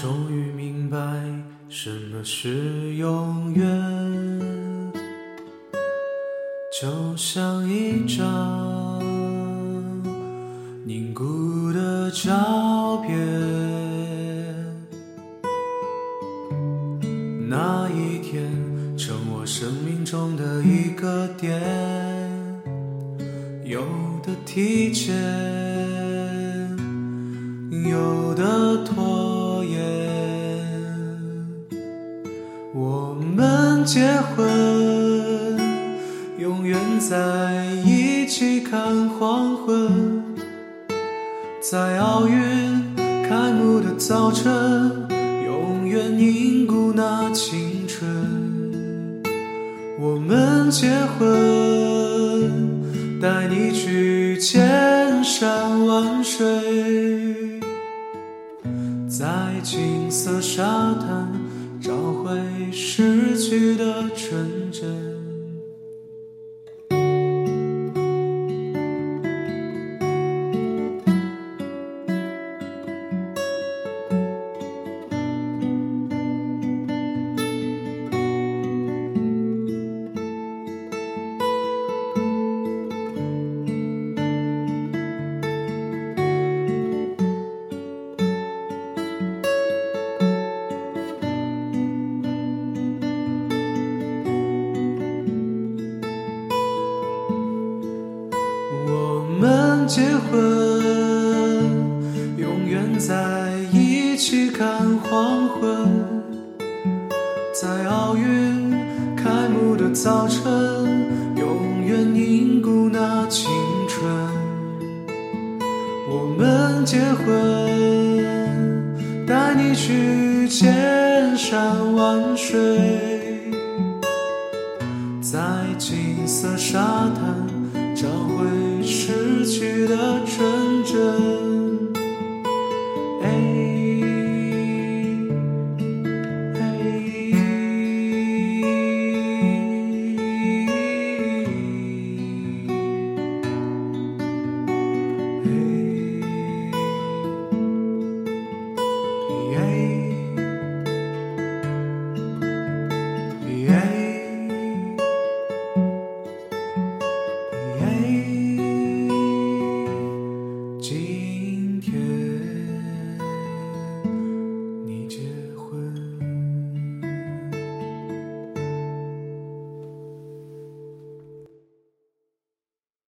终于明白什么是永远，就像一张凝固的照片。那一天，成我生命中的一个点，有的提前，有的拖结婚，永远在一起看黄昏，在奥运开幕的早晨，永远凝固那青春。我们结婚，带你去千山万水，在金色沙滩找回失去的纯真。结婚，永远在一起看黄昏，在奥运开幕的早晨，永远凝固那青春。我们结婚，带你去千山万水，在金色沙滩。找回失去